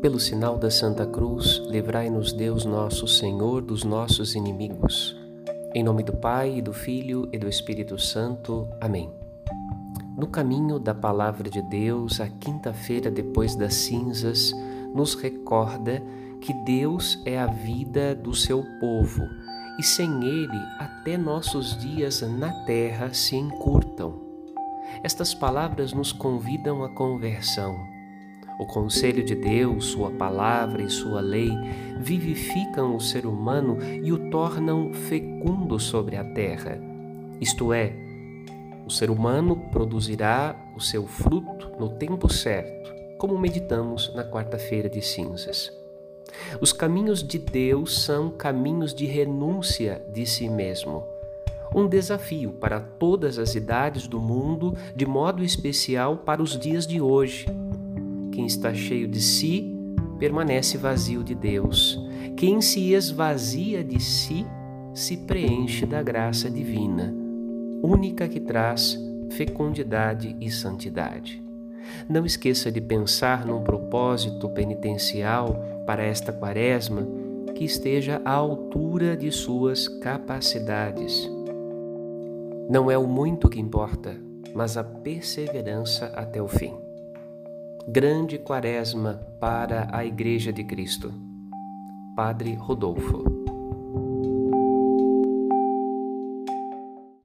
Pelo sinal da Santa Cruz, livrai-nos Deus nosso Senhor dos nossos inimigos. Em nome do Pai, e do Filho e do Espírito Santo. Amém. No caminho da Palavra de Deus, a quinta-feira depois das cinzas, nos recorda que Deus é a vida do seu povo e sem Ele até nossos dias na terra se encurtam. Estas palavras nos convidam à conversão. O conselho de Deus, Sua palavra e Sua lei vivificam o ser humano e o tornam fecundo sobre a terra. Isto é, o ser humano produzirá o seu fruto no tempo certo, como meditamos na quarta-feira de cinzas. Os caminhos de Deus são caminhos de renúncia de si mesmo. Um desafio para todas as idades do mundo, de modo especial para os dias de hoje. Quem está cheio de si permanece vazio de Deus. Quem se esvazia de si se preenche da graça divina, única que traz fecundidade e santidade. Não esqueça de pensar num propósito penitencial para esta quaresma que esteja à altura de suas capacidades. Não é o muito que importa, mas a perseverança até o fim. Grande quaresma para a Igreja de Cristo. Padre Rodolfo.